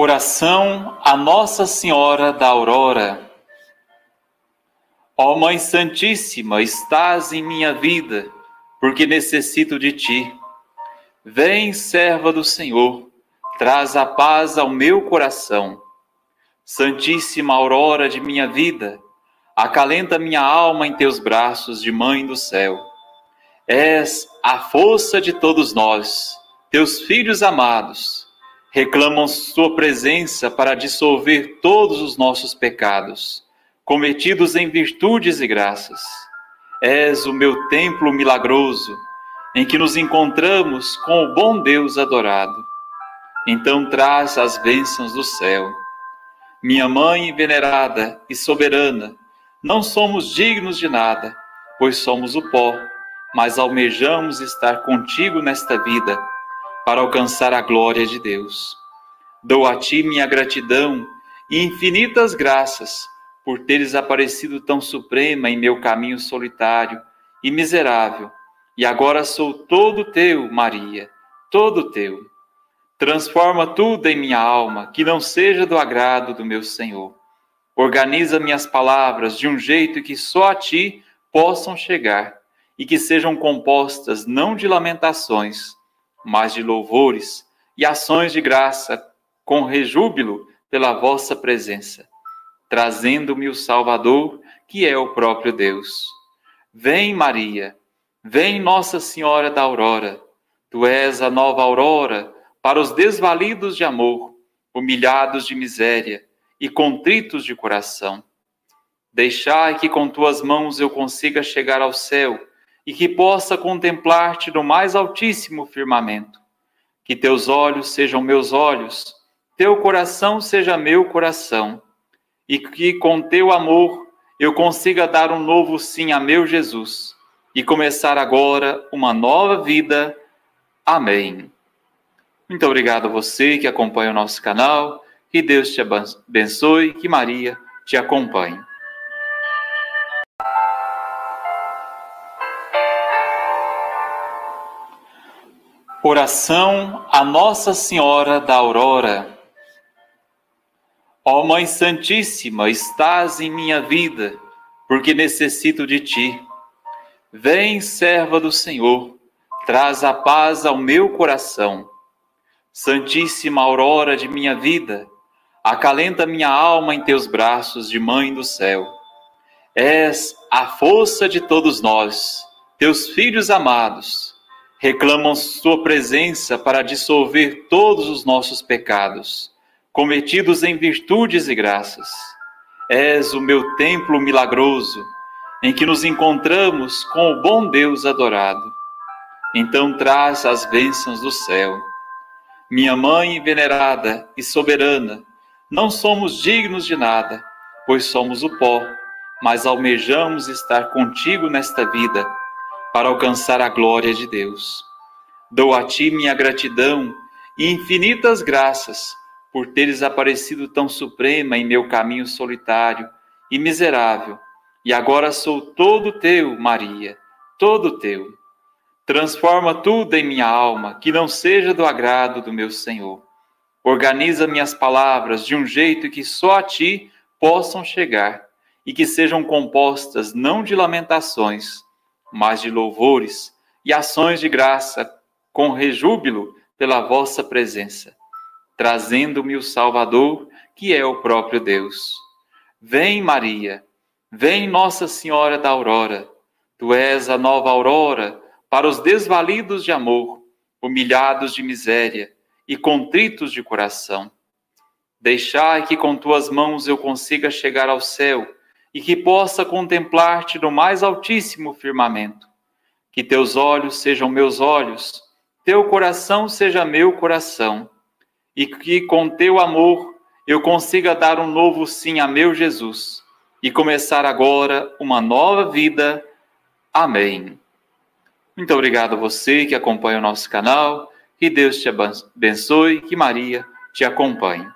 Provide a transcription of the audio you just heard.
Oração a Nossa Senhora da Aurora. Ó Mãe Santíssima, estás em minha vida, porque necessito de ti. Vem, serva do Senhor, traz a paz ao meu coração. Santíssima aurora de minha vida, acalenta minha alma em teus braços de Mãe do céu. És a força de todos nós, teus filhos amados reclamam Sua presença para dissolver todos os nossos pecados, cometidos em virtudes e graças. És o meu templo milagroso, em que nos encontramos com o bom Deus adorado. Então traz as bênçãos do céu. Minha mãe venerada e soberana, não somos dignos de nada, pois somos o pó, mas almejamos estar contigo nesta vida para alcançar a glória de Deus. Dou a ti minha gratidão e infinitas graças por teres aparecido tão suprema em meu caminho solitário e miserável, e agora sou todo teu, Maria, todo teu. Transforma tudo em minha alma que não seja do agrado do meu Senhor. Organiza minhas palavras de um jeito que só a ti possam chegar e que sejam compostas não de lamentações, mas de louvores e ações de graça, com rejúbilo pela vossa presença, trazendo-me o Salvador, que é o próprio Deus. Vem, Maria, vem, Nossa Senhora da Aurora, tu és a nova aurora para os desvalidos de amor, humilhados de miséria e contritos de coração. Deixai que com tuas mãos eu consiga chegar ao céu e que possa contemplar-te no mais altíssimo firmamento. Que teus olhos sejam meus olhos, teu coração seja meu coração, e que com teu amor eu consiga dar um novo sim a meu Jesus e começar agora uma nova vida. Amém. Muito obrigado a você que acompanha o nosso canal. Que Deus te abençoe, que Maria te acompanhe. Oração a Nossa Senhora da Aurora. Ó Mãe Santíssima, estás em minha vida, porque necessito de ti. Vem, serva do Senhor, traz a paz ao meu coração. Santíssima aurora de minha vida, acalenta minha alma em teus braços de Mãe do céu. És a força de todos nós, teus filhos amados reclamam Sua presença para dissolver todos os nossos pecados, cometidos em virtudes e graças. És o meu templo milagroso, em que nos encontramos com o bom Deus adorado. Então traz as bênçãos do céu. Minha mãe venerada e soberana, não somos dignos de nada, pois somos o pó, mas almejamos estar contigo nesta vida para alcançar a glória de Deus. Dou a ti minha gratidão e infinitas graças por teres aparecido tão suprema em meu caminho solitário e miserável, e agora sou todo teu, Maria, todo teu. Transforma tudo em minha alma que não seja do agrado do meu Senhor. Organiza minhas palavras de um jeito que só a ti possam chegar e que sejam compostas não de lamentações, mas de louvores e ações de graça, com rejúbilo pela vossa presença, trazendo-me o Salvador, que é o próprio Deus. Vem, Maria, vem, Nossa Senhora da Aurora, tu és a nova aurora para os desvalidos de amor, humilhados de miséria e contritos de coração. Deixai que com tuas mãos eu consiga chegar ao céu e que possa contemplar-te no mais altíssimo firmamento. Que teus olhos sejam meus olhos, teu coração seja meu coração, e que com teu amor eu consiga dar um novo sim a meu Jesus e começar agora uma nova vida. Amém. Muito obrigado a você que acompanha o nosso canal. Que Deus te abençoe, que Maria te acompanhe.